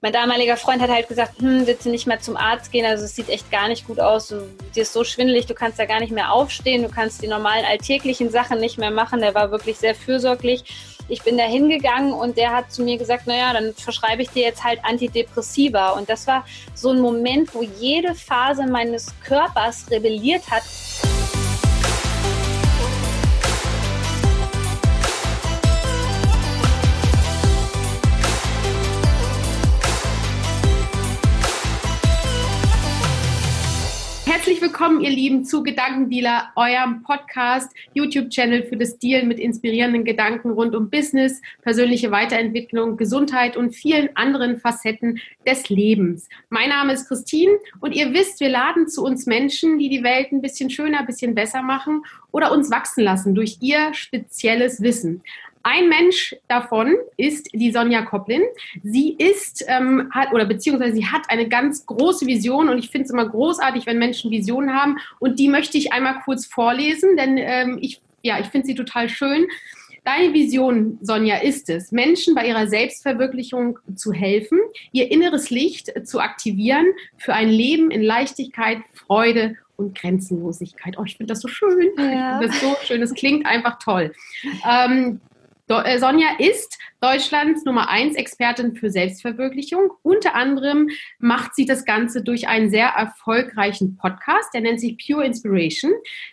Mein damaliger Freund hat halt gesagt, hm, willst du nicht mehr zum Arzt gehen? Also es sieht echt gar nicht gut aus. Du, dir ist so schwindelig, du kannst da gar nicht mehr aufstehen, du kannst die normalen alltäglichen Sachen nicht mehr machen. Der war wirklich sehr fürsorglich. Ich bin da hingegangen und der hat zu mir gesagt, naja, dann verschreibe ich dir jetzt halt Antidepressiva. Und das war so ein Moment, wo jede Phase meines Körpers rebelliert hat. Willkommen, ihr Lieben, zu Gedankendealer, eurem Podcast, YouTube-Channel für das Dealen mit inspirierenden Gedanken rund um Business, persönliche Weiterentwicklung, Gesundheit und vielen anderen Facetten des Lebens. Mein Name ist Christine und ihr wisst, wir laden zu uns Menschen, die die Welt ein bisschen schöner, ein bisschen besser machen oder uns wachsen lassen durch ihr spezielles Wissen. Ein Mensch davon ist die Sonja Koplin. Sie ist, ähm, hat, oder beziehungsweise sie hat eine ganz große Vision und ich finde es immer großartig, wenn Menschen Visionen haben und die möchte ich einmal kurz vorlesen, denn ähm, ich, ja, ich finde sie total schön. Deine Vision, Sonja, ist es, Menschen bei ihrer Selbstverwirklichung zu helfen, ihr inneres Licht zu aktivieren für ein Leben in Leichtigkeit, Freude und Grenzenlosigkeit. Oh, ich finde das so schön. Ja. Das ist so schön. Es klingt einfach toll. Ähm, äh, Sonja ist Deutschlands Nummer 1 Expertin für Selbstverwirklichung. Unter anderem macht sie das Ganze durch einen sehr erfolgreichen Podcast, der nennt sich Pure Inspiration.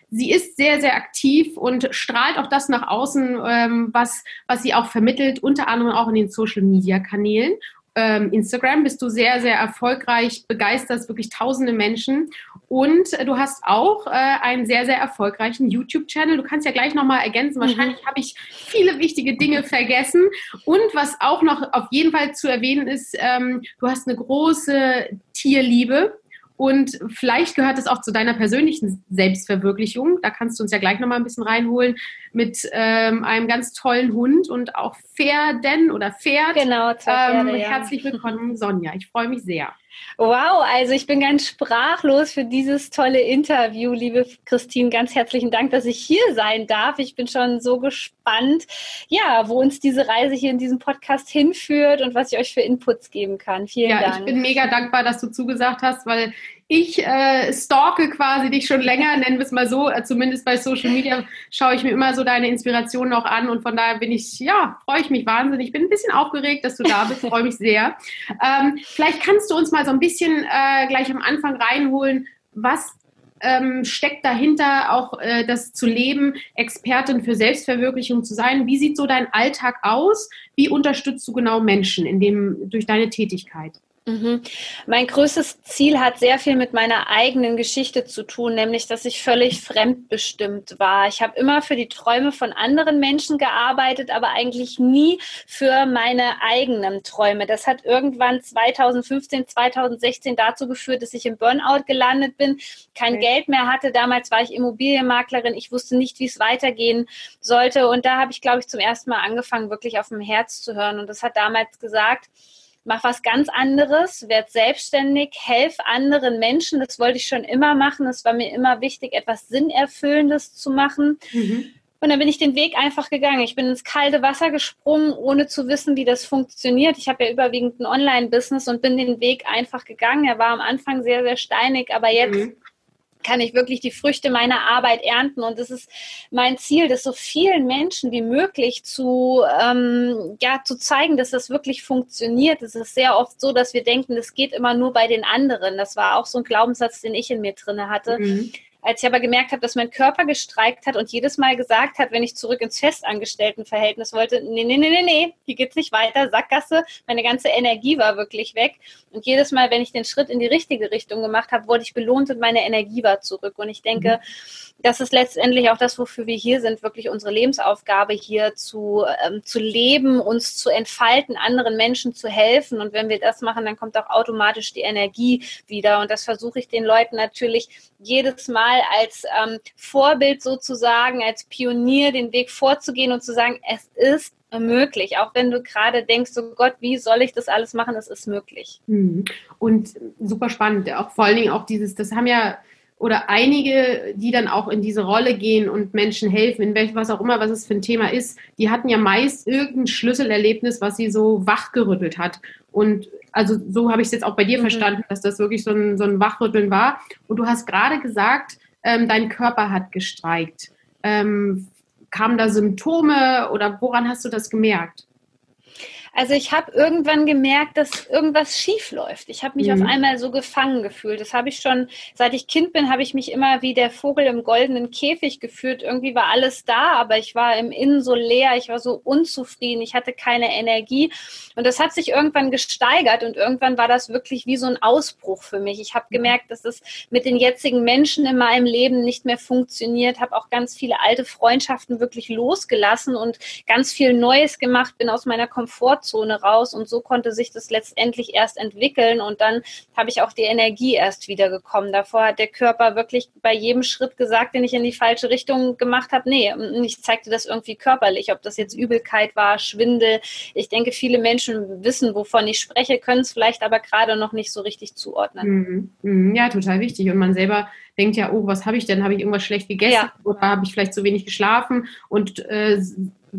Sie ist sehr, sehr aktiv und strahlt auch das nach außen, ähm, was, was sie auch vermittelt, unter anderem auch in den Social-Media-Kanälen ähm, Instagram bist du sehr, sehr erfolgreich, begeisterst wirklich tausende Menschen und äh, du hast auch äh, einen sehr, sehr erfolgreichen YouTube-Channel. Du kannst ja gleich nochmal ergänzen. Mhm. Wahrscheinlich mhm. habe ich viele wichtige Dinge vergessen. Und was auch noch auf jeden Fall zu erwähnen ist, ähm, du hast eine große Tierliebe. Und vielleicht gehört es auch zu deiner persönlichen Selbstverwirklichung. Da kannst du uns ja gleich nochmal ein bisschen reinholen mit ähm, einem ganz tollen Hund und auch Pferden oder Pferd. Genau, zwei Pferde, ähm. Herzlich willkommen, Sonja. Ich freue mich sehr. Wow, also ich bin ganz sprachlos für dieses tolle Interview, liebe Christine. Ganz herzlichen Dank, dass ich hier sein darf. Ich bin schon so gespannt, ja, wo uns diese Reise hier in diesem Podcast hinführt und was ich euch für Inputs geben kann. Vielen ja, Dank. Ja, ich bin mega dankbar, dass du zugesagt hast, weil ich äh, stalke quasi dich schon länger, nennen wir es mal so. Äh, zumindest bei Social Media schaue ich mir immer so deine Inspirationen auch an und von daher bin ich, ja, freue ich mich wahnsinnig. Ich bin ein bisschen aufgeregt, dass du da bist, freue mich sehr. Ähm, vielleicht kannst du uns mal so ein bisschen äh, gleich am Anfang reinholen, was ähm, steckt dahinter, auch äh, das zu leben, Expertin für Selbstverwirklichung zu sein? Wie sieht so dein Alltag aus? Wie unterstützt du genau Menschen in dem, durch deine Tätigkeit? Mhm. Mein größtes Ziel hat sehr viel mit meiner eigenen Geschichte zu tun, nämlich dass ich völlig fremdbestimmt war. Ich habe immer für die Träume von anderen Menschen gearbeitet, aber eigentlich nie für meine eigenen Träume. Das hat irgendwann 2015, 2016 dazu geführt, dass ich im Burnout gelandet bin, kein okay. Geld mehr hatte. Damals war ich Immobilienmaklerin. Ich wusste nicht, wie es weitergehen sollte. Und da habe ich, glaube ich, zum ersten Mal angefangen, wirklich auf dem Herz zu hören. Und das hat damals gesagt, mach was ganz anderes, werd selbstständig, helf anderen Menschen. Das wollte ich schon immer machen. Es war mir immer wichtig, etwas Sinnerfüllendes zu machen. Mhm. Und dann bin ich den Weg einfach gegangen. Ich bin ins kalte Wasser gesprungen, ohne zu wissen, wie das funktioniert. Ich habe ja überwiegend ein Online-Business und bin den Weg einfach gegangen. Er war am Anfang sehr, sehr steinig, aber jetzt mhm kann ich wirklich die Früchte meiner Arbeit ernten. Und es ist mein Ziel, das so vielen Menschen wie möglich zu, ähm, ja, zu zeigen, dass das wirklich funktioniert. Es ist sehr oft so, dass wir denken, das geht immer nur bei den anderen. Das war auch so ein Glaubenssatz, den ich in mir drinne hatte. Mhm. Als ich aber gemerkt habe, dass mein Körper gestreikt hat und jedes Mal gesagt hat, wenn ich zurück ins Festangestelltenverhältnis wollte, nee, nee, nee, nee, nee, hier geht's nicht weiter, Sackgasse, meine ganze Energie war wirklich weg. Und jedes Mal, wenn ich den Schritt in die richtige Richtung gemacht habe, wurde ich belohnt und meine Energie war zurück. Und ich denke, mhm. das ist letztendlich auch das, wofür wir hier sind, wirklich unsere Lebensaufgabe hier zu, ähm, zu leben, uns zu entfalten, anderen Menschen zu helfen. Und wenn wir das machen, dann kommt auch automatisch die Energie wieder. Und das versuche ich den Leuten natürlich jedes Mal als ähm, Vorbild sozusagen, als Pionier den Weg vorzugehen und zu sagen, es ist möglich. Auch wenn du gerade denkst, so Gott, wie soll ich das alles machen? Es ist möglich. Mhm. Und super spannend. Auch vor allen Dingen auch dieses, das haben ja oder einige, die dann auch in diese Rolle gehen und Menschen helfen, in welchem, was auch immer, was es für ein Thema ist, die hatten ja meist irgendein Schlüsselerlebnis, was sie so wachgerüttelt hat. Und also so habe ich es jetzt auch bei dir mhm. verstanden, dass das wirklich so ein, so ein Wachrütteln war. Und du hast gerade gesagt, ähm, dein Körper hat gestreikt. Ähm, kamen da Symptome oder woran hast du das gemerkt? Also ich habe irgendwann gemerkt, dass irgendwas schief läuft. Ich habe mich mhm. auf einmal so gefangen gefühlt. Das habe ich schon, seit ich Kind bin, habe ich mich immer wie der Vogel im goldenen Käfig gefühlt. Irgendwie war alles da, aber ich war im Innen so leer, ich war so unzufrieden, ich hatte keine Energie. Und das hat sich irgendwann gesteigert und irgendwann war das wirklich wie so ein Ausbruch für mich. Ich habe mhm. gemerkt, dass es mit den jetzigen Menschen in meinem Leben nicht mehr funktioniert, habe auch ganz viele alte Freundschaften wirklich losgelassen und ganz viel Neues gemacht, bin aus meiner Komfortzone Komfortzone raus und so konnte sich das letztendlich erst entwickeln und dann habe ich auch die Energie erst wieder gekommen. Davor hat der Körper wirklich bei jedem Schritt gesagt, den ich in die falsche Richtung gemacht habe, nee, ich zeigte das irgendwie körperlich, ob das jetzt Übelkeit war, Schwindel. Ich denke, viele Menschen wissen, wovon ich spreche, können es vielleicht aber gerade noch nicht so richtig zuordnen. Mhm. Mhm. Ja, total wichtig. Und man selber denkt ja, oh, was habe ich denn? Habe ich irgendwas schlecht gegessen ja. oder habe ich vielleicht zu wenig geschlafen? Und äh,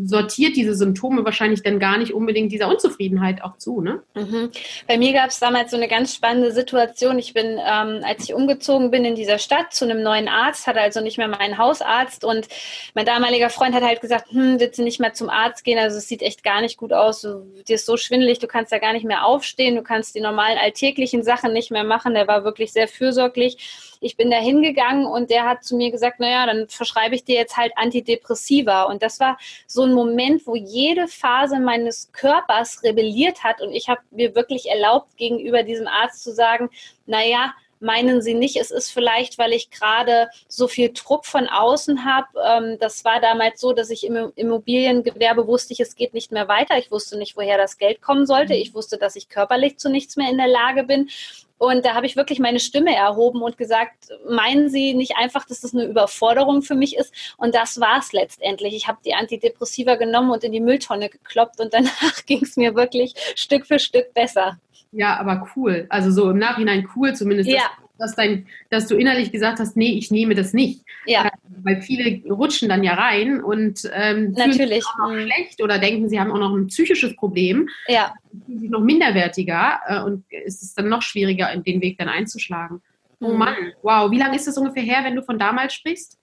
sortiert diese Symptome wahrscheinlich dann gar nicht unbedingt dieser Unzufriedenheit auch zu. Ne? Mhm. Bei mir gab es damals so eine ganz spannende Situation. Ich bin, ähm, als ich umgezogen bin in dieser Stadt zu einem neuen Arzt, hatte also nicht mehr meinen Hausarzt und mein damaliger Freund hat halt gesagt, hm, willst du nicht mehr zum Arzt gehen? Also es sieht echt gar nicht gut aus. Du, dir ist so schwindelig, du kannst ja gar nicht mehr aufstehen, du kannst die normalen alltäglichen Sachen nicht mehr machen. Der war wirklich sehr fürsorglich. Ich bin da hingegangen und der hat zu mir gesagt, naja, dann verschreibe ich dir jetzt halt Antidepressiva. Und das war so ein Moment, wo jede Phase meines Körpers rebelliert hat und ich habe mir wirklich erlaubt, gegenüber diesem Arzt zu sagen, naja, meinen Sie nicht, es ist vielleicht, weil ich gerade so viel Druck von außen habe. Ähm, das war damals so, dass ich im Immobiliengewerbe wusste, ich, es geht nicht mehr weiter. Ich wusste nicht, woher das Geld kommen sollte. Ich wusste, dass ich körperlich zu nichts mehr in der Lage bin. Und da habe ich wirklich meine Stimme erhoben und gesagt, meinen Sie nicht einfach, dass das eine Überforderung für mich ist? Und das war es letztendlich. Ich habe die Antidepressiva genommen und in die Mülltonne gekloppt und danach ging es mir wirklich Stück für Stück besser. Ja, aber cool. Also so im Nachhinein cool zumindest, ja. Dass, dein, dass du innerlich gesagt hast, nee, ich nehme das nicht. Ja. Äh, weil viele rutschen dann ja rein und ähm, Natürlich. sich auch noch mhm. schlecht oder denken, sie haben auch noch ein psychisches Problem. Ja. Fühlen sich noch minderwertiger äh, und es ist dann noch schwieriger, den Weg dann einzuschlagen. Oh mhm. Mann, wow. Wie lange ist das ungefähr her, wenn du von damals sprichst?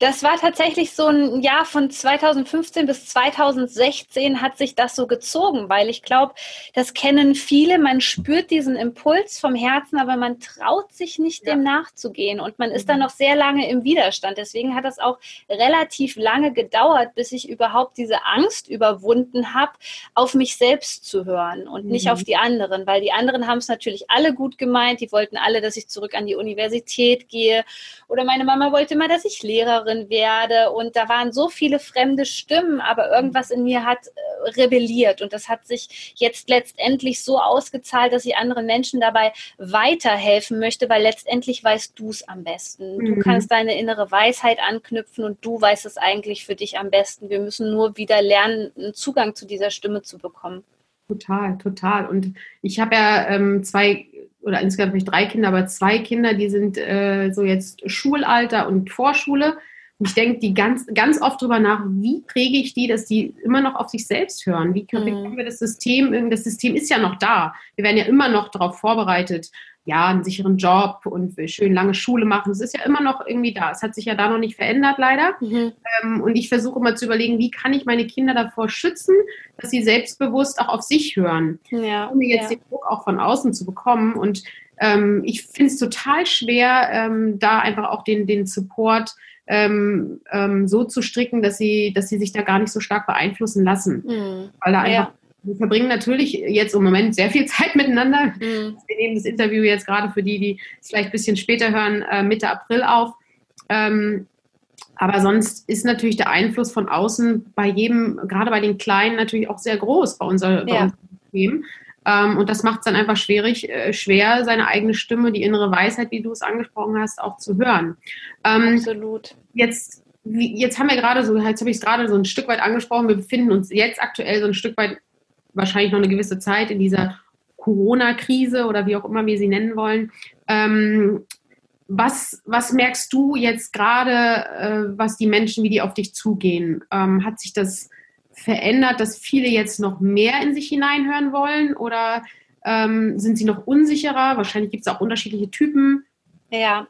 Das war tatsächlich so ein Jahr von 2015 bis 2016 hat sich das so gezogen, weil ich glaube, das kennen viele. Man spürt diesen Impuls vom Herzen, aber man traut sich nicht, ja. dem nachzugehen und man ist mhm. dann noch sehr lange im Widerstand. Deswegen hat das auch relativ lange gedauert, bis ich überhaupt diese Angst überwunden habe, auf mich selbst zu hören und mhm. nicht auf die anderen, weil die anderen haben es natürlich alle gut gemeint. Die wollten alle, dass ich zurück an die die Universität gehe. Oder meine Mama wollte immer, dass ich Lehrerin werde. Und da waren so viele fremde Stimmen, aber irgendwas in mir hat äh, rebelliert. Und das hat sich jetzt letztendlich so ausgezahlt, dass ich anderen Menschen dabei weiterhelfen möchte, weil letztendlich weißt du es am besten. Du mhm. kannst deine innere Weisheit anknüpfen und du weißt es eigentlich für dich am besten. Wir müssen nur wieder lernen, einen Zugang zu dieser Stimme zu bekommen. Total, total. Und ich habe ja ähm, zwei oder insgesamt habe ich drei Kinder, aber zwei Kinder, die sind äh, so jetzt Schulalter und Vorschule. Und ich denke die ganz, ganz oft darüber nach, wie kriege ich die, dass die immer noch auf sich selbst hören? Wie können mhm. wir das System, das System ist ja noch da. Wir werden ja immer noch darauf vorbereitet, ja, einen sicheren Job und schön lange Schule machen. Es ist ja immer noch irgendwie da. Es hat sich ja da noch nicht verändert, leider. Mhm. Ähm, und ich versuche immer zu überlegen, wie kann ich meine Kinder davor schützen, dass sie selbstbewusst auch auf sich hören, ja, um jetzt ja. den Druck auch von außen zu bekommen. Und ähm, ich finde es total schwer, ähm, da einfach auch den, den Support ähm, ähm, so zu stricken, dass sie, dass sie sich da gar nicht so stark beeinflussen lassen. Mhm. Weil da einfach ja wir verbringen natürlich jetzt im Moment sehr viel Zeit miteinander. Mhm. Wir nehmen das Interview jetzt gerade für die, die es vielleicht ein bisschen später hören, äh, Mitte April auf. Ähm, aber sonst ist natürlich der Einfluss von außen bei jedem, gerade bei den Kleinen, natürlich auch sehr groß bei, unser, bei ja. unserem System. Ähm, und das macht es dann einfach schwierig, äh, schwer, seine eigene Stimme, die innere Weisheit, wie du es angesprochen hast, auch zu hören. Ähm, Absolut. Jetzt, wie, jetzt haben wir gerade so, jetzt habe ich es gerade so ein Stück weit angesprochen, wir befinden uns jetzt aktuell so ein Stück weit wahrscheinlich noch eine gewisse Zeit in dieser Corona-Krise oder wie auch immer wir sie nennen wollen. Ähm, was, was merkst du jetzt gerade, äh, was die Menschen, wie die auf dich zugehen? Ähm, hat sich das verändert, dass viele jetzt noch mehr in sich hineinhören wollen oder ähm, sind sie noch unsicherer? Wahrscheinlich gibt es auch unterschiedliche Typen. Ja,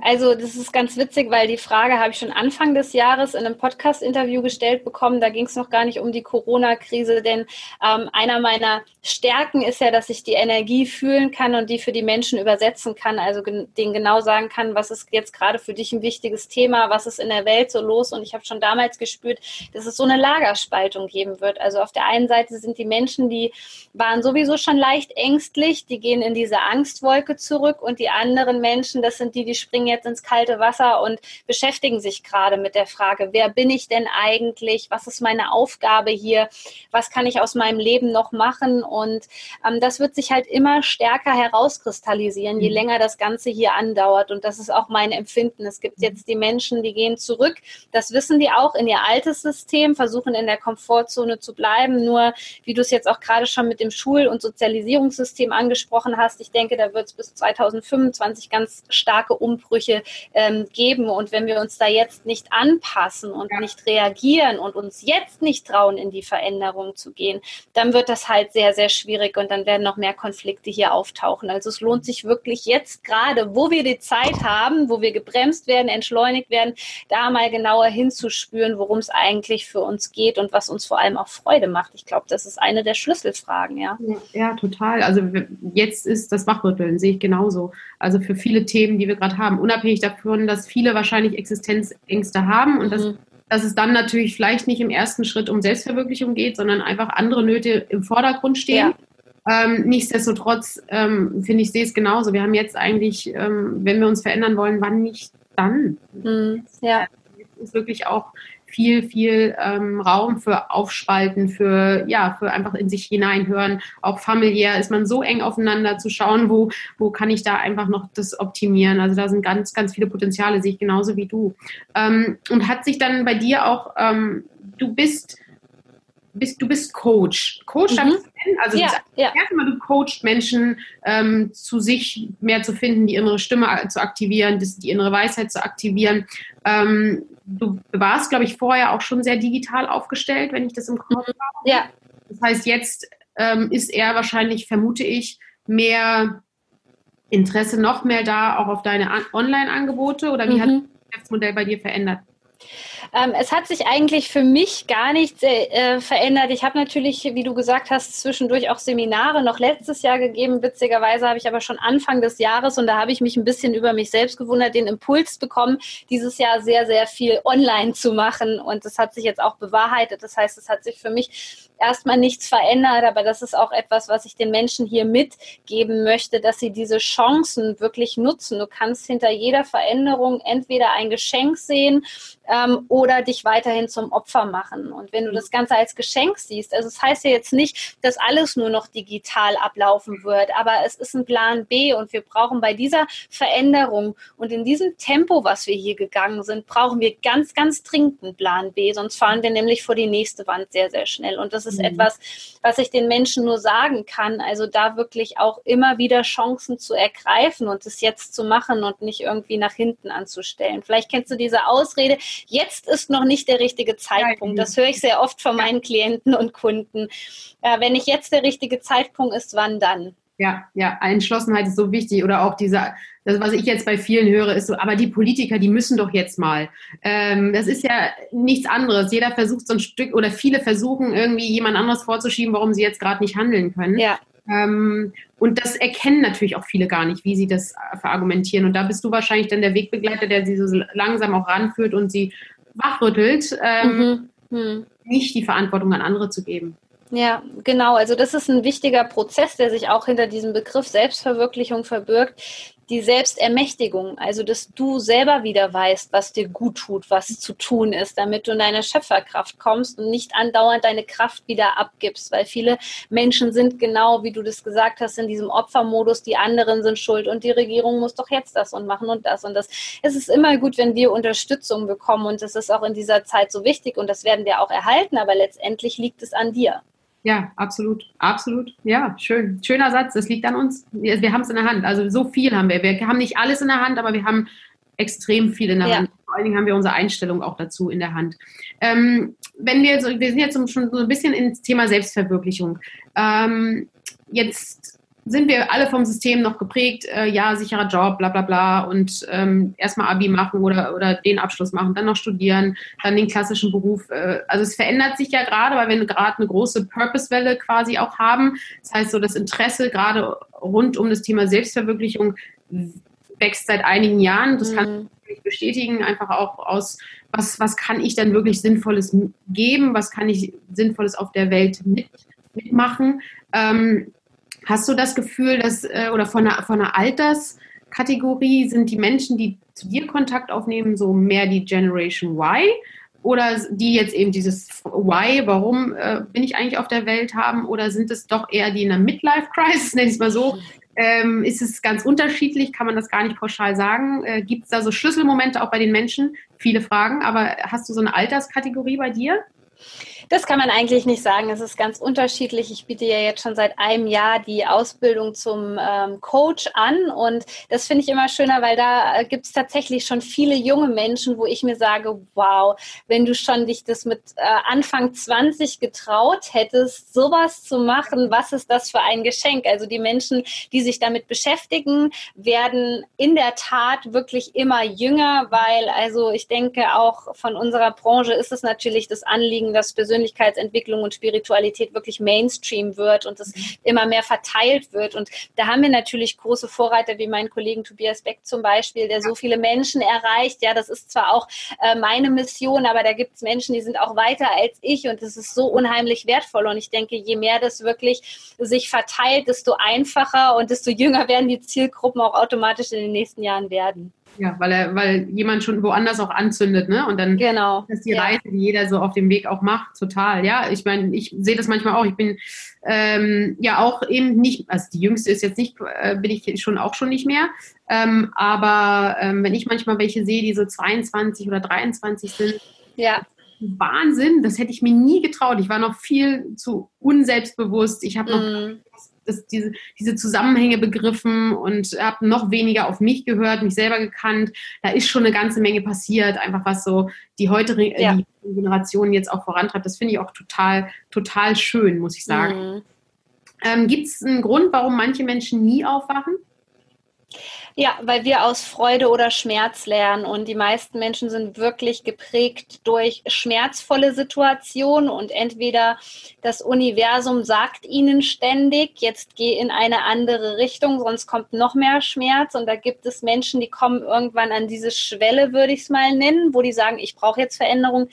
also das ist ganz witzig, weil die Frage habe ich schon Anfang des Jahres in einem Podcast-Interview gestellt bekommen. Da ging es noch gar nicht um die Corona-Krise, denn ähm, einer meiner Stärken ist ja, dass ich die Energie fühlen kann und die für die Menschen übersetzen kann. Also gen denen genau sagen kann, was ist jetzt gerade für dich ein wichtiges Thema, was ist in der Welt so los. Und ich habe schon damals gespürt, dass es so eine Lagerspaltung geben wird. Also auf der einen Seite sind die Menschen, die waren sowieso schon leicht ängstlich, die gehen in diese Angstwolke zurück und die anderen Menschen, das sind die, die springen jetzt ins kalte Wasser und beschäftigen sich gerade mit der Frage, wer bin ich denn eigentlich? Was ist meine Aufgabe hier? Was kann ich aus meinem Leben noch machen? Und ähm, das wird sich halt immer stärker herauskristallisieren, je mhm. länger das Ganze hier andauert. Und das ist auch mein Empfinden. Es gibt jetzt die Menschen, die gehen zurück. Das wissen die auch in ihr altes System, versuchen in der Komfortzone zu bleiben. Nur, wie du es jetzt auch gerade schon mit dem Schul- und Sozialisierungssystem angesprochen hast, ich denke, da wird es bis 2025 ganz starke Umbrüche ähm, geben. Und wenn wir uns da jetzt nicht anpassen und ja. nicht reagieren und uns jetzt nicht trauen, in die Veränderung zu gehen, dann wird das halt sehr, sehr schwierig und dann werden noch mehr Konflikte hier auftauchen. Also es lohnt sich wirklich jetzt gerade, wo wir die Zeit haben, wo wir gebremst werden, entschleunigt werden, da mal genauer hinzuspüren, worum es eigentlich für uns geht und was uns vor allem auch Freude macht. Ich glaube, das ist eine der Schlüsselfragen, ja. Ja, ja total. Also jetzt ist das Wachrütteln, sehe ich genauso. Also für viele Themen Themen, die wir gerade haben, unabhängig davon, dass viele wahrscheinlich Existenzängste haben und mhm. dass, dass es dann natürlich vielleicht nicht im ersten Schritt um Selbstverwirklichung geht, sondern einfach andere Nöte im Vordergrund stehen. Ja. Ähm, nichtsdestotrotz ähm, finde ich, sehe es genauso. Wir haben jetzt eigentlich, ähm, wenn wir uns verändern wollen, wann nicht dann? Mhm. Ja. Jetzt ist wirklich auch viel, viel ähm, Raum für Aufspalten, für, ja, für einfach in sich hineinhören. Auch familiär ist man so eng aufeinander zu schauen, wo, wo kann ich da einfach noch das optimieren. Also da sind ganz, ganz viele Potenziale, sehe ich genauso wie du. Ähm, und hat sich dann bei dir auch, ähm, du bist, bist, du bist Coach. Coach, mhm. also ja, ja. erstmal du coachst Menschen ähm, zu sich mehr zu finden, die innere Stimme zu aktivieren, die innere Weisheit zu aktivieren. Ähm, du warst, glaube ich, vorher auch schon sehr digital aufgestellt, wenn ich das im Kopf mhm. habe. Ja. Das heißt, jetzt ähm, ist er wahrscheinlich, vermute ich, mehr Interesse noch mehr da, auch auf deine Online-Angebote oder wie mhm. hat das Geschäftsmodell bei dir verändert? Ähm, es hat sich eigentlich für mich gar nichts äh, verändert. Ich habe natürlich, wie du gesagt hast, zwischendurch auch Seminare noch letztes Jahr gegeben. Witzigerweise habe ich aber schon Anfang des Jahres und da habe ich mich ein bisschen über mich selbst gewundert, den Impuls bekommen, dieses Jahr sehr, sehr viel online zu machen. Und das hat sich jetzt auch bewahrheitet. Das heißt, es hat sich für mich erstmal nichts verändert, aber das ist auch etwas, was ich den Menschen hier mitgeben möchte, dass sie diese Chancen wirklich nutzen. Du kannst hinter jeder Veränderung entweder ein Geschenk sehen ähm, oder dich weiterhin zum Opfer machen. Und wenn du das Ganze als Geschenk siehst, also es das heißt ja jetzt nicht, dass alles nur noch digital ablaufen wird, aber es ist ein Plan B und wir brauchen bei dieser Veränderung und in diesem Tempo, was wir hier gegangen sind, brauchen wir ganz, ganz dringend einen Plan B, sonst fahren wir nämlich vor die nächste Wand sehr, sehr schnell. Und das ist mhm. etwas, was ich den Menschen nur sagen kann. Also da wirklich auch immer wieder Chancen zu ergreifen und es jetzt zu machen und nicht irgendwie nach hinten anzustellen. Vielleicht kennst du diese Ausrede, jetzt ist noch nicht der richtige Zeitpunkt. Das höre ich sehr oft von meinen Klienten und Kunden. Ja, wenn nicht jetzt der richtige Zeitpunkt ist, wann dann? Ja, ja, Entschlossenheit ist so wichtig. Oder auch dieser, das, was ich jetzt bei vielen höre, ist so, aber die Politiker, die müssen doch jetzt mal. Ähm, das ist ja nichts anderes. Jeder versucht so ein Stück oder viele versuchen irgendwie jemand anderes vorzuschieben, warum sie jetzt gerade nicht handeln können. Ja. Ähm, und das erkennen natürlich auch viele gar nicht, wie sie das verargumentieren. Und da bist du wahrscheinlich dann der Wegbegleiter, der sie so langsam auch ranführt und sie wachrüttelt, ähm, mhm. Mhm. nicht die Verantwortung an andere zu geben. Ja, genau. Also das ist ein wichtiger Prozess, der sich auch hinter diesem Begriff Selbstverwirklichung verbirgt, die Selbstermächtigung, also dass du selber wieder weißt, was dir gut tut, was zu tun ist, damit du in deine Schöpferkraft kommst und nicht andauernd deine Kraft wieder abgibst, weil viele Menschen sind genau, wie du das gesagt hast, in diesem Opfermodus, die anderen sind schuld und die Regierung muss doch jetzt das und machen und das und das. Es ist immer gut, wenn wir Unterstützung bekommen und das ist auch in dieser Zeit so wichtig und das werden wir auch erhalten, aber letztendlich liegt es an dir. Ja, absolut, absolut. Ja, schön. Schöner Satz. Das liegt an uns. Wir, wir haben es in der Hand. Also so viel haben wir. Wir haben nicht alles in der Hand, aber wir haben extrem viel in der ja. Hand. Vor allen Dingen haben wir unsere Einstellung auch dazu in der Hand. Ähm, wenn wir, so, wir sind jetzt schon so ein bisschen ins Thema Selbstverwirklichung. Ähm, jetzt sind wir alle vom System noch geprägt, äh, ja, sicherer Job, bla bla bla und ähm, erstmal Abi machen oder, oder den Abschluss machen, dann noch studieren, dann den klassischen Beruf. Äh, also es verändert sich ja gerade, weil wir gerade eine große Purpose-Welle quasi auch haben. Das heißt so, das Interesse gerade rund um das Thema Selbstverwirklichung wächst seit einigen Jahren. Das mhm. kann ich bestätigen, einfach auch aus, was, was kann ich dann wirklich Sinnvolles geben, was kann ich Sinnvolles auf der Welt mit, mitmachen. Ähm, Hast du das Gefühl, dass, äh, oder von einer, von einer Alterskategorie sind die Menschen, die zu dir Kontakt aufnehmen, so mehr die Generation Y? Oder die jetzt eben dieses Why, warum äh, bin ich eigentlich auf der Welt haben? Oder sind es doch eher die in einer Midlife-Crisis, nenne ich es mal so? Ähm, ist es ganz unterschiedlich? Kann man das gar nicht pauschal sagen? Äh, Gibt es da so Schlüsselmomente auch bei den Menschen? Viele Fragen, aber hast du so eine Alterskategorie bei dir? Das kann man eigentlich nicht sagen. Es ist ganz unterschiedlich. Ich biete ja jetzt schon seit einem Jahr die Ausbildung zum ähm, Coach an und das finde ich immer schöner, weil da äh, gibt es tatsächlich schon viele junge Menschen, wo ich mir sage, wow, wenn du schon dich das mit äh, Anfang 20 getraut hättest, sowas zu machen, was ist das für ein Geschenk? Also die Menschen, die sich damit beschäftigen, werden in der Tat wirklich immer jünger, weil also ich denke auch von unserer Branche ist es natürlich das Anliegen, dass persönlich Persönlichkeitsentwicklung und Spiritualität wirklich Mainstream wird und es immer mehr verteilt wird. Und da haben wir natürlich große Vorreiter wie meinen Kollegen Tobias Beck zum Beispiel, der so viele Menschen erreicht. Ja, das ist zwar auch äh, meine Mission, aber da gibt es Menschen, die sind auch weiter als ich und das ist so unheimlich wertvoll. Und ich denke, je mehr das wirklich sich verteilt, desto einfacher und desto jünger werden die Zielgruppen auch automatisch in den nächsten Jahren werden. Ja, weil er, weil jemand schon woanders auch anzündet, ne? Und dann genau. ist die Reise, die jeder so auf dem Weg auch macht, total. Ja, ich meine, ich sehe das manchmal auch. Ich bin ähm, ja auch eben nicht, also die jüngste ist jetzt nicht, äh, bin ich schon auch schon nicht mehr. Ähm, aber ähm, wenn ich manchmal welche sehe, die so 22 oder 23 sind, ja. Wahnsinn, das hätte ich mir nie getraut. Ich war noch viel zu unselbstbewusst. Ich habe noch mm das, diese, diese Zusammenhänge begriffen und habe noch weniger auf mich gehört, mich selber gekannt. Da ist schon eine ganze Menge passiert, einfach was so die heutige ja. die Generation jetzt auch vorantreibt. Das finde ich auch total, total schön, muss ich sagen. Mhm. Ähm, Gibt es einen Grund, warum manche Menschen nie aufwachen? Ja, weil wir aus Freude oder Schmerz lernen und die meisten Menschen sind wirklich geprägt durch schmerzvolle Situationen und entweder das Universum sagt ihnen ständig, jetzt geh in eine andere Richtung, sonst kommt noch mehr Schmerz und da gibt es Menschen, die kommen irgendwann an diese Schwelle, würde ich es mal nennen, wo die sagen, ich brauche jetzt Veränderung.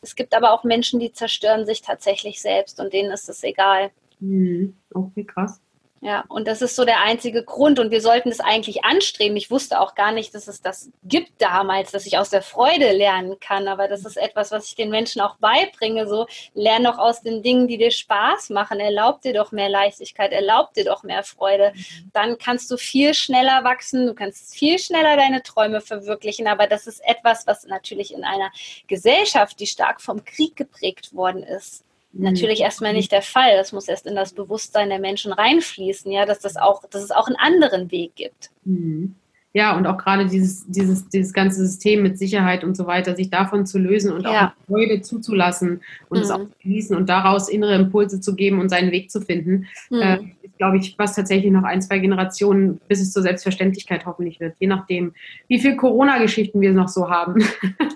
Es gibt aber auch Menschen, die zerstören sich tatsächlich selbst und denen ist es egal. Mhm. Okay, krass. Ja, und das ist so der einzige Grund. Und wir sollten es eigentlich anstreben. Ich wusste auch gar nicht, dass es das gibt damals, dass ich aus der Freude lernen kann. Aber das ist etwas, was ich den Menschen auch beibringe. So, lern doch aus den Dingen, die dir Spaß machen. Erlaub dir doch mehr Leichtigkeit, erlaub dir doch mehr Freude. Dann kannst du viel schneller wachsen, du kannst viel schneller deine Träume verwirklichen. Aber das ist etwas, was natürlich in einer Gesellschaft, die stark vom Krieg geprägt worden ist, natürlich mhm. erstmal nicht der Fall. Das muss erst in das Bewusstsein der Menschen reinfließen, ja, dass das auch, dass es auch einen anderen Weg gibt. Mhm. Ja, und auch gerade dieses, dieses, dieses ganze System mit Sicherheit und so weiter, sich davon zu lösen und ja. auch Freude zuzulassen und mhm. es auch zu genießen und daraus innere Impulse zu geben und seinen Weg zu finden, mhm. äh, ist, glaube ich, was tatsächlich noch ein, zwei Generationen, bis es zur Selbstverständlichkeit hoffentlich wird, je nachdem, wie viel Corona-Geschichten wir noch so haben.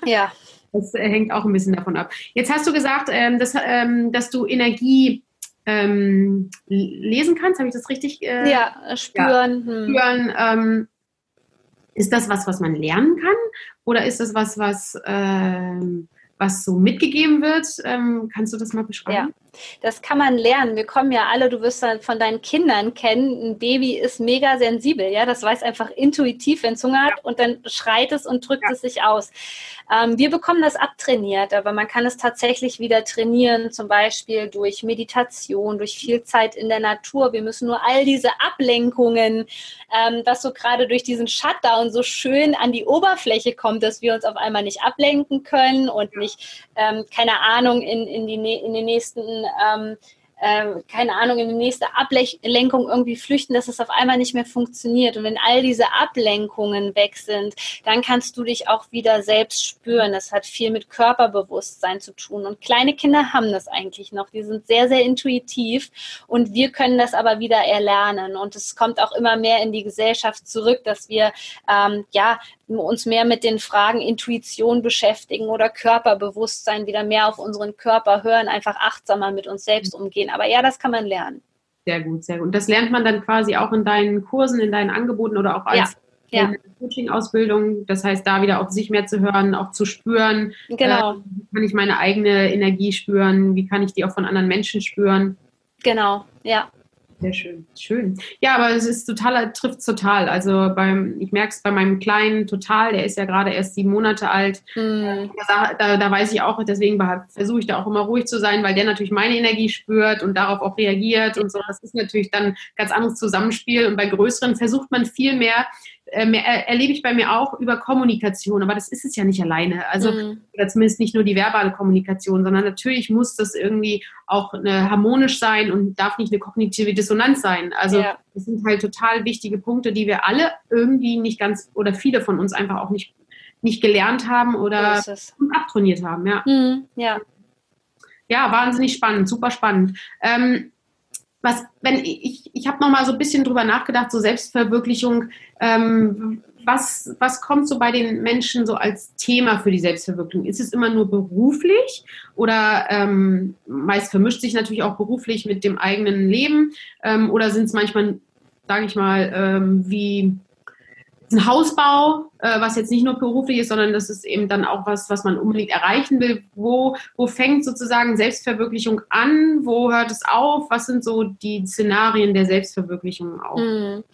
Ja. Das äh, hängt auch ein bisschen davon ab. Jetzt hast du gesagt, ähm, dass, ähm, dass du Energie ähm, lesen kannst. Habe ich das richtig? Äh, ja, spüren. Ja, hm. spüren. Ähm, ist das was, was man lernen kann? Oder ist das was, was, ähm, was so mitgegeben wird? Ähm, kannst du das mal beschreiben? Ja. Das kann man lernen. Wir kommen ja alle, du wirst dann von deinen Kindern kennen, ein Baby ist mega sensibel, ja, das weiß einfach intuitiv, wenn es Hunger hat und dann schreit es und drückt ja. es sich aus. Ähm, wir bekommen das abtrainiert, aber man kann es tatsächlich wieder trainieren, zum Beispiel durch Meditation, durch viel Zeit in der Natur. Wir müssen nur all diese Ablenkungen, ähm, was so gerade durch diesen Shutdown so schön an die Oberfläche kommt, dass wir uns auf einmal nicht ablenken können und nicht, ähm, keine Ahnung, in, in, die, in den nächsten ähm, äh, keine Ahnung, in die nächste Ablenkung irgendwie flüchten, dass es auf einmal nicht mehr funktioniert. Und wenn all diese Ablenkungen weg sind, dann kannst du dich auch wieder selbst spüren. Das hat viel mit Körperbewusstsein zu tun. Und kleine Kinder haben das eigentlich noch. Die sind sehr, sehr intuitiv und wir können das aber wieder erlernen. Und es kommt auch immer mehr in die Gesellschaft zurück, dass wir ähm, ja uns mehr mit den Fragen Intuition beschäftigen oder Körperbewusstsein, wieder mehr auf unseren Körper hören, einfach achtsamer mit uns selbst umgehen. Aber ja, das kann man lernen. Sehr gut, sehr gut. Und das lernt man dann quasi auch in deinen Kursen, in deinen Angeboten oder auch als ja. Coaching-Ausbildung. Das heißt, da wieder auf sich mehr zu hören, auch zu spüren. Genau. Äh, wie kann ich meine eigene Energie spüren? Wie kann ich die auch von anderen Menschen spüren? Genau, ja. Sehr schön, schön. Ja, aber es ist total, trifft total. Also beim, ich merke es bei meinem Kleinen total, der ist ja gerade erst sieben Monate alt. Mhm. Da, da, da, weiß ich auch, deswegen versuche ich da auch immer ruhig zu sein, weil der natürlich meine Energie spürt und darauf auch reagiert und so. Das ist natürlich dann ein ganz anderes Zusammenspiel. Und bei größeren versucht man viel mehr erlebe ich bei mir auch über Kommunikation, aber das ist es ja nicht alleine. Also mhm. oder zumindest nicht nur die verbale Kommunikation, sondern natürlich muss das irgendwie auch eine, harmonisch sein und darf nicht eine kognitive Dissonanz sein. Also ja. das sind halt total wichtige Punkte, die wir alle irgendwie nicht ganz oder viele von uns einfach auch nicht, nicht gelernt haben oder abtrainiert haben. Ja. Mhm. ja. Ja, wahnsinnig spannend, super spannend. Ähm, was, wenn ich, ich habe noch mal so ein bisschen drüber nachgedacht, so Selbstverwirklichung, ähm, was, was kommt so bei den Menschen so als Thema für die Selbstverwirklichung? Ist es immer nur beruflich oder ähm, meist vermischt sich natürlich auch beruflich mit dem eigenen Leben ähm, oder sind es manchmal, sage ich mal, ähm, ein Hausbau, äh, was jetzt nicht nur beruflich ist, sondern das ist eben dann auch was, was man unbedingt erreichen will. Wo, wo fängt sozusagen Selbstverwirklichung an? Wo hört es auf? Was sind so die Szenarien der Selbstverwirklichung auch? Hm.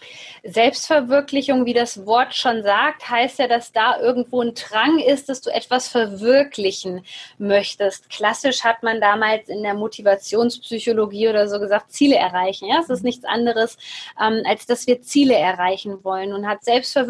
Selbstverwirklichung, wie das Wort schon sagt, heißt ja, dass da irgendwo ein Drang ist, dass du etwas verwirklichen möchtest. Klassisch hat man damals in der Motivationspsychologie oder so gesagt, Ziele erreichen. Ja, es ist nichts anderes, ähm, als dass wir Ziele erreichen wollen und hat Selbstverwirklichung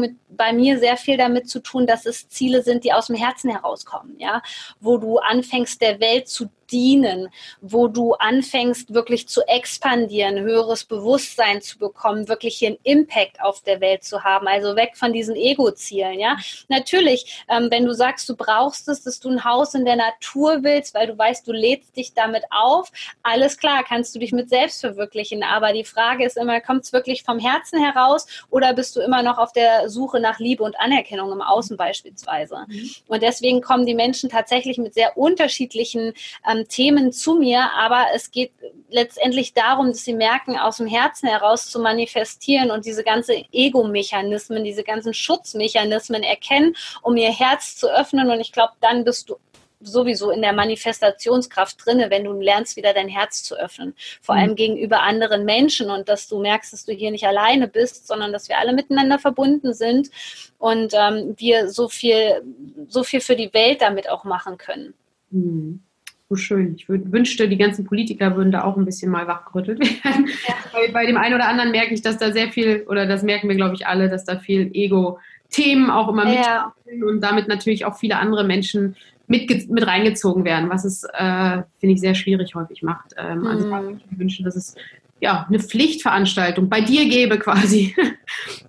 mit bei mir sehr viel damit zu tun, dass es Ziele sind, die aus dem Herzen herauskommen, ja, wo du anfängst, der Welt zu dienen, wo du anfängst, wirklich zu expandieren, höheres Bewusstsein zu bekommen, wirklich hier einen Impact auf der Welt zu haben, also weg von diesen Ego-Zielen, ja. Natürlich, ähm, wenn du sagst, du brauchst es, dass du ein Haus in der Natur willst, weil du weißt, du lädst dich damit auf, alles klar, kannst du dich mit selbst verwirklichen, aber die Frage ist immer, kommt es wirklich vom Herzen heraus oder bist du immer noch auf der Suche nach Liebe und Anerkennung im Außen beispielsweise? Mhm. Und deswegen kommen die Menschen tatsächlich mit sehr unterschiedlichen ähm, Themen zu mir, aber es geht letztendlich darum, dass sie merken, aus dem Herzen heraus zu manifestieren und diese ganzen Ego-Mechanismen, diese ganzen Schutzmechanismen erkennen, um ihr Herz zu öffnen. Und ich glaube, dann bist du sowieso in der Manifestationskraft drinne, wenn du lernst, wieder dein Herz zu öffnen. Vor mhm. allem gegenüber anderen Menschen und dass du merkst, dass du hier nicht alleine bist, sondern dass wir alle miteinander verbunden sind und ähm, wir so viel, so viel für die Welt damit auch machen können. Mhm so schön. Ich wünschte, die ganzen Politiker würden da auch ein bisschen mal wachgerüttelt werden. Ja. Bei, bei, dem einen oder anderen merke ich, dass da sehr viel, oder das merken wir, glaube ich, alle, dass da viel Ego-Themen auch immer ja. mit und damit natürlich auch viele andere Menschen mit, mit reingezogen werden, was es, äh, finde ich, sehr schwierig häufig macht. Ähm, also mhm. ich wünsche, dass es ja, eine Pflichtveranstaltung bei dir gäbe quasi.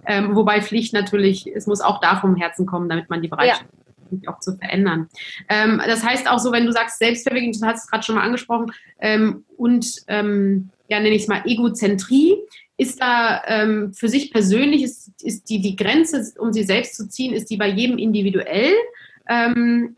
ähm, wobei Pflicht natürlich, es muss auch da vom Herzen kommen, damit man die Bereitschaft ja auch zu verändern. Ähm, das heißt auch so, wenn du sagst Selbstverwirklichung, du hast es gerade schon mal angesprochen, ähm, und ähm, ja, nenne ich es mal Egozentrie, ist da ähm, für sich persönlich, ist, ist die, die Grenze, um sie selbst zu ziehen, ist die bei jedem individuell? Ähm,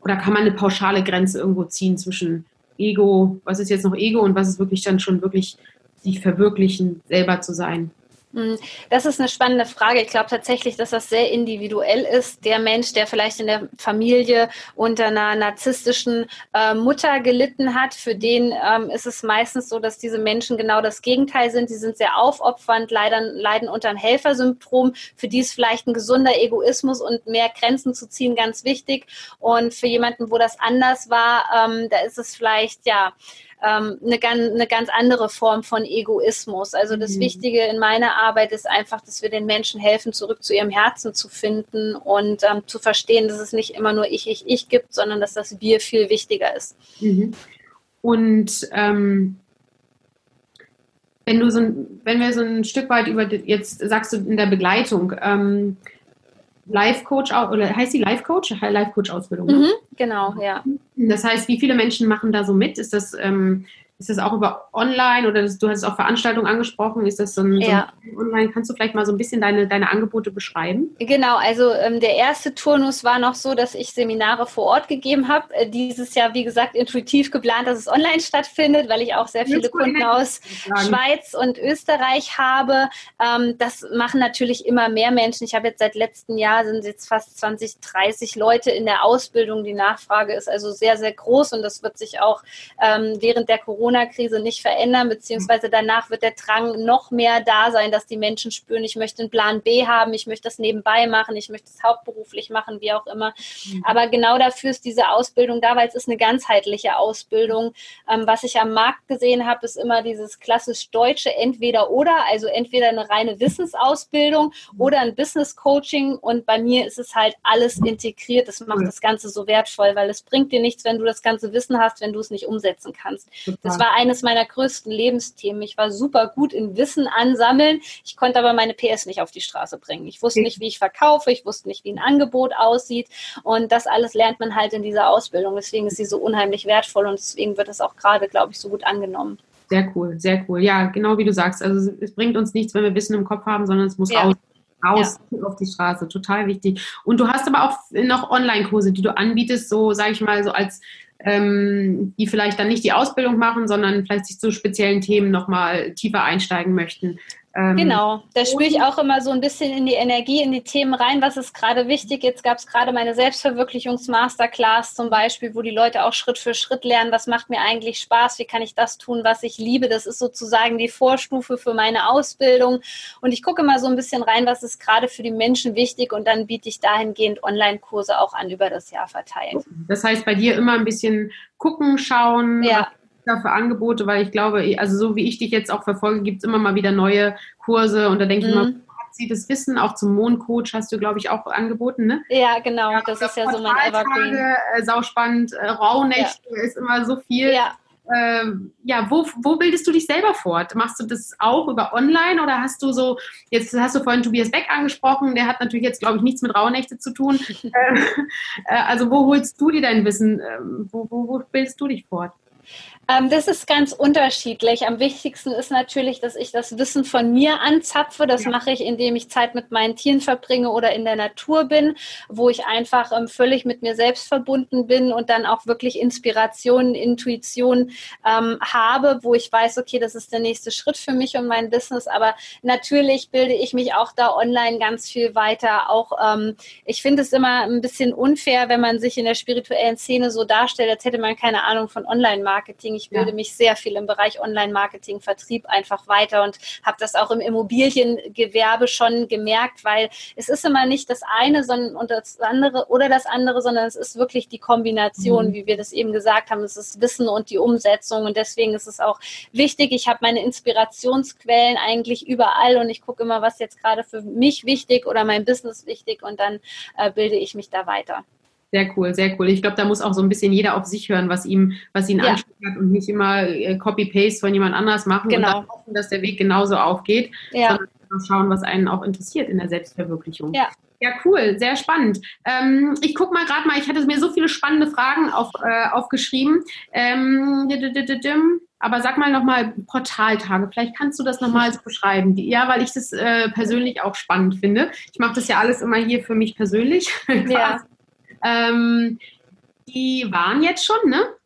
oder kann man eine pauschale Grenze irgendwo ziehen zwischen Ego, was ist jetzt noch Ego und was ist wirklich dann schon wirklich sich verwirklichen, selber zu sein? Hm, das ist eine spannende Frage. Ich glaube tatsächlich, dass das sehr individuell ist. Der Mensch, der vielleicht in der Familie unter einer narzisstischen äh, Mutter gelitten hat, für den ähm, ist es meistens so, dass diese Menschen genau das Gegenteil sind. Die sind sehr aufopfernd, leiden, leiden unter einem Helfersymptom. Für die ist vielleicht ein gesunder Egoismus und mehr Grenzen zu ziehen ganz wichtig. Und für jemanden, wo das anders war, ähm, da ist es vielleicht, ja, ähm, eine, ganz, eine ganz andere Form von Egoismus. Also das mhm. Wichtige in meiner Arbeit ist einfach, dass wir den Menschen helfen, zurück zu ihrem Herzen zu finden und ähm, zu verstehen, dass es nicht immer nur ich, ich, ich gibt, sondern dass das Wir viel wichtiger ist. Mhm. Und ähm, wenn du so ein, wenn wir so ein Stück weit über jetzt sagst du in der Begleitung, ähm, Life Coach oder heißt die Life Coach? Life Coach Ausbildung. Ne? Mhm, genau, ja. Das heißt, wie viele Menschen machen da so mit? Ist das ähm, ist das auch über online oder das, du hast auch Veranstaltungen angesprochen? Ist das so ein, ja. so ein, online? Kannst du vielleicht mal so ein bisschen deine, deine Angebote beschreiben? Genau, also ähm, der erste Turnus war noch so, dass ich Seminare vor Ort gegeben habe. Äh, dieses Jahr, wie gesagt, intuitiv geplant, dass es online stattfindet, weil ich auch sehr viele Kunden aus Schweiz und Österreich habe. Ähm, das machen natürlich immer mehr Menschen. Ich habe jetzt seit letztem Jahr sind jetzt fast 20, 30 Leute in der Ausbildung. Die Nachfrage ist also sehr, sehr groß und das wird sich auch ähm, während der Corona Corona-Krise nicht verändern, beziehungsweise danach wird der Drang noch mehr da sein, dass die Menschen spüren, ich möchte einen Plan B haben, ich möchte das nebenbei machen, ich möchte es hauptberuflich machen, wie auch immer. Mhm. Aber genau dafür ist diese Ausbildung da, weil es ist eine ganzheitliche Ausbildung. Ähm, was ich am Markt gesehen habe, ist immer dieses klassisch deutsche entweder oder, also entweder eine reine Wissensausbildung mhm. oder ein Business Coaching und bei mir ist es halt alles integriert. Das macht das Ganze so wertvoll, weil es bringt dir nichts, wenn du das ganze Wissen hast, wenn du es nicht umsetzen kannst. Das war eines meiner größten Lebensthemen. Ich war super gut in Wissen ansammeln. Ich konnte aber meine PS nicht auf die Straße bringen. Ich wusste nicht, wie ich verkaufe. Ich wusste nicht, wie ein Angebot aussieht. Und das alles lernt man halt in dieser Ausbildung. Deswegen ist sie so unheimlich wertvoll und deswegen wird es auch gerade, glaube ich, so gut angenommen. Sehr cool, sehr cool. Ja, genau wie du sagst. Also es bringt uns nichts, wenn wir Wissen im Kopf haben, sondern es muss ja. raus raus ja. auf die Straße. Total wichtig. Und du hast aber auch noch Online-Kurse, die du anbietest, so sage ich mal, so als ähm, die vielleicht dann nicht die Ausbildung machen, sondern vielleicht sich zu speziellen Themen nochmal tiefer einsteigen möchten. Ähm, genau, da spüre ich auch immer so ein bisschen in die Energie, in die Themen rein, was ist gerade wichtig. Jetzt gab es gerade meine Selbstverwirklichungs-Masterclass zum Beispiel, wo die Leute auch Schritt für Schritt lernen, was macht mir eigentlich Spaß, wie kann ich das tun, was ich liebe. Das ist sozusagen die Vorstufe für meine Ausbildung. Und ich gucke mal so ein bisschen rein, was ist gerade für die Menschen wichtig und dann biete ich dahingehend Online-Kurse auch an, über das Jahr verteilt. Das heißt, bei dir immer ein bisschen gucken, schauen, ja da für Angebote? Weil ich glaube, also so wie ich dich jetzt auch verfolge, gibt es immer mal wieder neue Kurse und da denke mhm. ich hat sie das Wissen? Auch zum Mondcoach hast du, glaube ich, auch angeboten, ne? Ja, genau. Ja, das ist ja so mein Evergreen. Äh, sauspannend, äh, Rauhnächte ja. ist immer so viel. Ja. Ähm, ja, wo, wo bildest du dich selber fort? Machst du das auch über online oder hast du so, jetzt hast du vorhin Tobias Beck angesprochen, der hat natürlich jetzt, glaube ich, nichts mit Rauhnächte zu tun. äh, äh, also wo holst du dir dein Wissen? Ähm, wo, wo, wo bildest du dich fort? Ähm, das ist ganz unterschiedlich. Am wichtigsten ist natürlich, dass ich das Wissen von mir anzapfe. Das ja. mache ich, indem ich Zeit mit meinen Tieren verbringe oder in der Natur bin, wo ich einfach ähm, völlig mit mir selbst verbunden bin und dann auch wirklich Inspiration, Intuition ähm, habe, wo ich weiß, okay, das ist der nächste Schritt für mich und mein Business. Aber natürlich bilde ich mich auch da online ganz viel weiter. Auch ähm, ich finde es immer ein bisschen unfair, wenn man sich in der spirituellen Szene so darstellt, als hätte man keine Ahnung von Online-Marketing ich bilde ja. mich sehr viel im Bereich Online-Marketing, Vertrieb einfach weiter und habe das auch im Immobiliengewerbe schon gemerkt, weil es ist immer nicht das eine sondern und das andere oder das andere, sondern es ist wirklich die Kombination, mhm. wie wir das eben gesagt haben. Es ist Wissen und die Umsetzung und deswegen ist es auch wichtig. Ich habe meine Inspirationsquellen eigentlich überall und ich gucke immer, was jetzt gerade für mich wichtig oder mein Business wichtig und dann äh, bilde ich mich da weiter. Sehr cool, sehr cool. Ich glaube, da muss auch so ein bisschen jeder auf sich hören, was ihm, was ihn ja. anspricht und nicht immer äh, Copy-Paste von jemand anders machen genau. und hoffen, dass der Weg genauso aufgeht, ja. sondern schauen, was einen auch interessiert in der Selbstverwirklichung. Ja. Ja, cool, sehr spannend. Ähm, ich gucke mal gerade mal, ich hatte mir so viele spannende Fragen auf, äh, aufgeschrieben. Ähm, aber sag mal nochmal Portaltage, vielleicht kannst du das nochmal so beschreiben. Ja, weil ich das äh, persönlich auch spannend finde. Ich mache das ja alles immer hier für mich persönlich. Ja. Ähm, die waren jetzt schon, ne?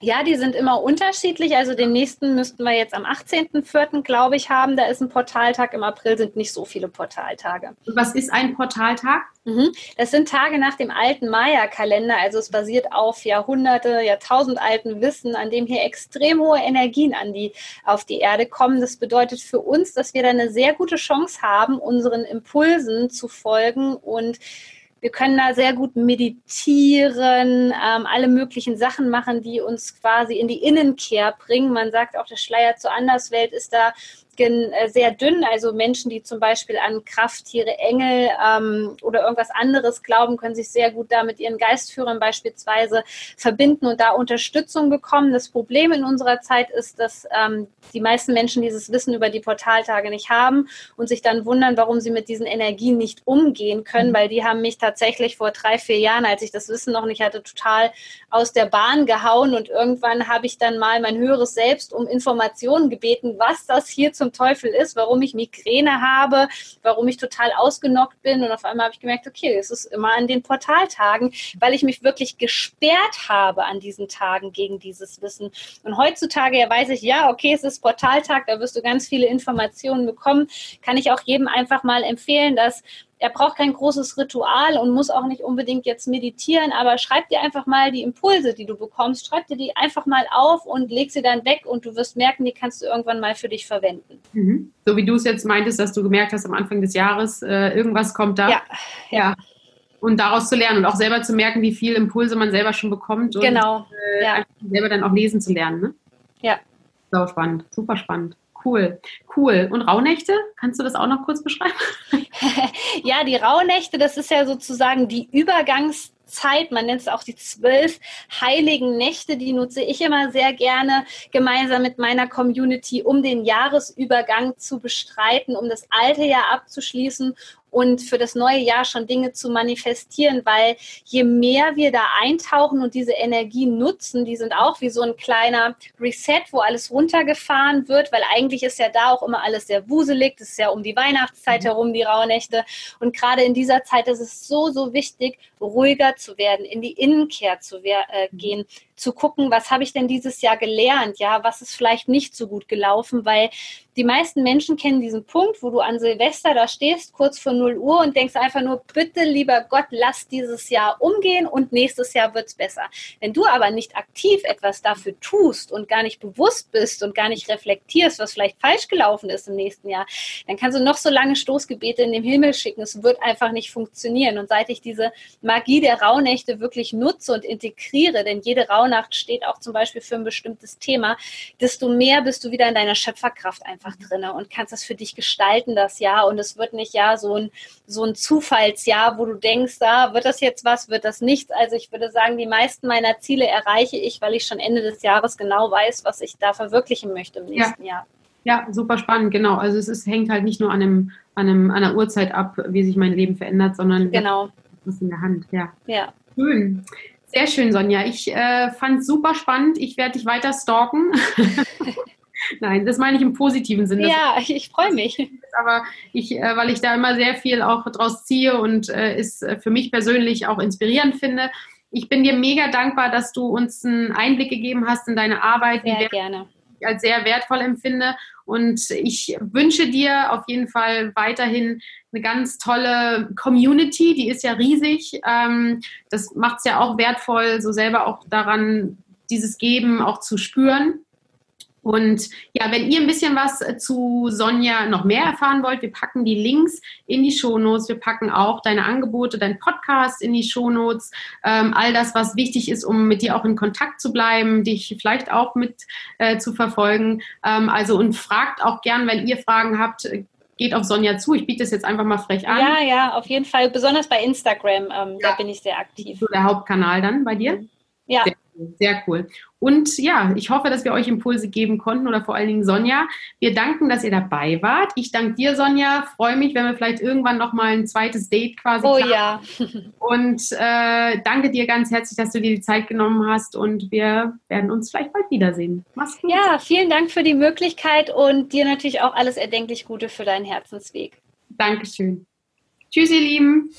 Ja, die sind immer unterschiedlich. Also den nächsten müssten wir jetzt am 18.04., glaube ich, haben. Da ist ein Portaltag. Im April sind nicht so viele Portaltage. Was ist ein Portaltag? Mhm. Das sind Tage nach dem alten Maya-Kalender. Also es basiert auf Jahrhunderte, Jahrtausend alten Wissen, an dem hier extrem hohe Energien an die, auf die Erde kommen. Das bedeutet für uns, dass wir da eine sehr gute Chance haben, unseren Impulsen zu folgen und wir können da sehr gut meditieren, ähm, alle möglichen Sachen machen, die uns quasi in die Innenkehr bringen. Man sagt auch, der Schleier zur Anderswelt ist da äh, sehr dünn. Also Menschen, die zum Beispiel an Krafttiere, Engel ähm, oder irgendwas anderes glauben, können sich sehr gut da mit ihren Geistführern beispielsweise verbinden und da Unterstützung bekommen. Das Problem in unserer Zeit ist, dass ähm, die meisten Menschen dieses Wissen über die Portaltage nicht haben und sich dann wundern, warum sie mit diesen Energien nicht umgehen können, mhm. weil die haben mich tatsächlich vor drei, vier Jahren, als ich das Wissen noch nicht hatte, total aus der Bahn gehauen und irgendwann habe ich dann mal mein höheres Selbst um Informationen gebeten, was das hier zum Teufel ist, warum ich Migräne habe, warum ich total ausgenockt bin und auf einmal habe ich gemerkt, okay, es ist immer an den Portaltagen, weil ich mich wirklich gesperrt habe an diesen Tagen gegen dieses Wissen. Und heutzutage ja weiß ich, ja, okay, es ist Portaltag, da wirst du ganz viele Informationen bekommen, kann ich auch jedem einfach mal empfehlen, dass er braucht kein großes Ritual und muss auch nicht unbedingt jetzt meditieren, aber schreib dir einfach mal die Impulse, die du bekommst, schreib dir die einfach mal auf und leg sie dann weg und du wirst merken, die kannst du irgendwann mal für dich verwenden. Mhm. So wie du es jetzt meintest, dass du gemerkt hast am Anfang des Jahres, äh, irgendwas kommt da. Ja. ja. Und daraus zu lernen und auch selber zu merken, wie viele Impulse man selber schon bekommt und genau. äh, ja. selber dann auch lesen zu lernen. Ne? Ja. Sau spannend, super spannend. Cool, cool. Und Rauhnächte, kannst du das auch noch kurz beschreiben? Ja, die Rauhnächte, das ist ja sozusagen die Übergangszeit. Man nennt es auch die zwölf heiligen Nächte. Die nutze ich immer sehr gerne gemeinsam mit meiner Community, um den Jahresübergang zu bestreiten, um das alte Jahr abzuschließen und für das neue Jahr schon Dinge zu manifestieren, weil je mehr wir da eintauchen und diese Energie nutzen, die sind auch wie so ein kleiner Reset, wo alles runtergefahren wird, weil eigentlich ist ja da auch immer alles sehr wuselig, das ist ja um die Weihnachtszeit mhm. herum, die Rauhnächte und gerade in dieser Zeit ist es so, so wichtig, ruhiger zu werden, in die Innenkehr zu äh, mhm. gehen, zu gucken, was habe ich denn dieses Jahr gelernt, ja, was ist vielleicht nicht so gut gelaufen, weil die meisten Menschen kennen diesen Punkt, wo du an Silvester da stehst, kurz vor 0 Uhr und denkst einfach nur, bitte lieber Gott, lass dieses Jahr umgehen und nächstes Jahr wird es besser. Wenn du aber nicht aktiv etwas dafür tust und gar nicht bewusst bist und gar nicht reflektierst, was vielleicht falsch gelaufen ist im nächsten Jahr, dann kannst du noch so lange Stoßgebete in den Himmel schicken. Es wird einfach nicht funktionieren. Und seit ich diese Magie der Rauhnächte wirklich nutze und integriere, denn jede Rauhnacht steht auch zum Beispiel für ein bestimmtes Thema, desto mehr bist du wieder in deiner Schöpferkraft einfach drin und kannst das für dich gestalten, das Jahr. Und es wird nicht ja so ein, so ein Zufallsjahr, wo du denkst, da ah, wird das jetzt was, wird das nichts. Also ich würde sagen, die meisten meiner Ziele erreiche ich, weil ich schon Ende des Jahres genau weiß, was ich da verwirklichen möchte im nächsten ja. Jahr. Ja, super spannend, genau. Also es ist, hängt halt nicht nur an, einem, an, einem, an einer Uhrzeit ab, wie sich mein Leben verändert, sondern genau. Was in der Hand. Ja. ja. Schön. Sehr schön, Sonja. Ich äh, fand es super spannend. Ich werde dich weiter stalken. Nein, das meine ich im positiven Sinne. Ja, ich, ich freue mich. Aber ich, äh, weil ich da immer sehr viel auch draus ziehe und äh, es äh, für mich persönlich auch inspirierend finde. Ich bin dir mega dankbar, dass du uns einen Einblick gegeben hast in deine Arbeit. Sehr gerne. Ich als sehr wertvoll empfinde. Und ich wünsche dir auf jeden Fall weiterhin eine ganz tolle Community, die ist ja riesig. Ähm, das macht es ja auch wertvoll, so selber auch daran, dieses Geben auch zu spüren. Und ja, wenn ihr ein bisschen was zu Sonja noch mehr erfahren wollt, wir packen die Links in die Shownotes. Wir packen auch deine Angebote, dein Podcast in die Shownotes. Ähm, all das, was wichtig ist, um mit dir auch in Kontakt zu bleiben, dich vielleicht auch mit äh, zu verfolgen. Ähm, also und fragt auch gern, wenn ihr Fragen habt, geht auf Sonja zu. Ich biete es jetzt einfach mal frech an. Ja, ja, auf jeden Fall. Besonders bei Instagram, ähm, ja. da bin ich sehr aktiv. So der Hauptkanal dann bei dir? Ja. Sehr sehr cool. Und ja, ich hoffe, dass wir euch Impulse geben konnten oder vor allen Dingen Sonja. Wir danken, dass ihr dabei wart. Ich danke dir, Sonja. Freue mich, wenn wir vielleicht irgendwann noch mal ein zweites Date quasi Oh haben. ja. Und äh, danke dir ganz herzlich, dass du dir die Zeit genommen hast und wir werden uns vielleicht bald wiedersehen. Mach's gut. Ja, vielen Dank für die Möglichkeit und dir natürlich auch alles erdenklich Gute für deinen Herzensweg. Dankeschön. Tschüss, ihr Lieben.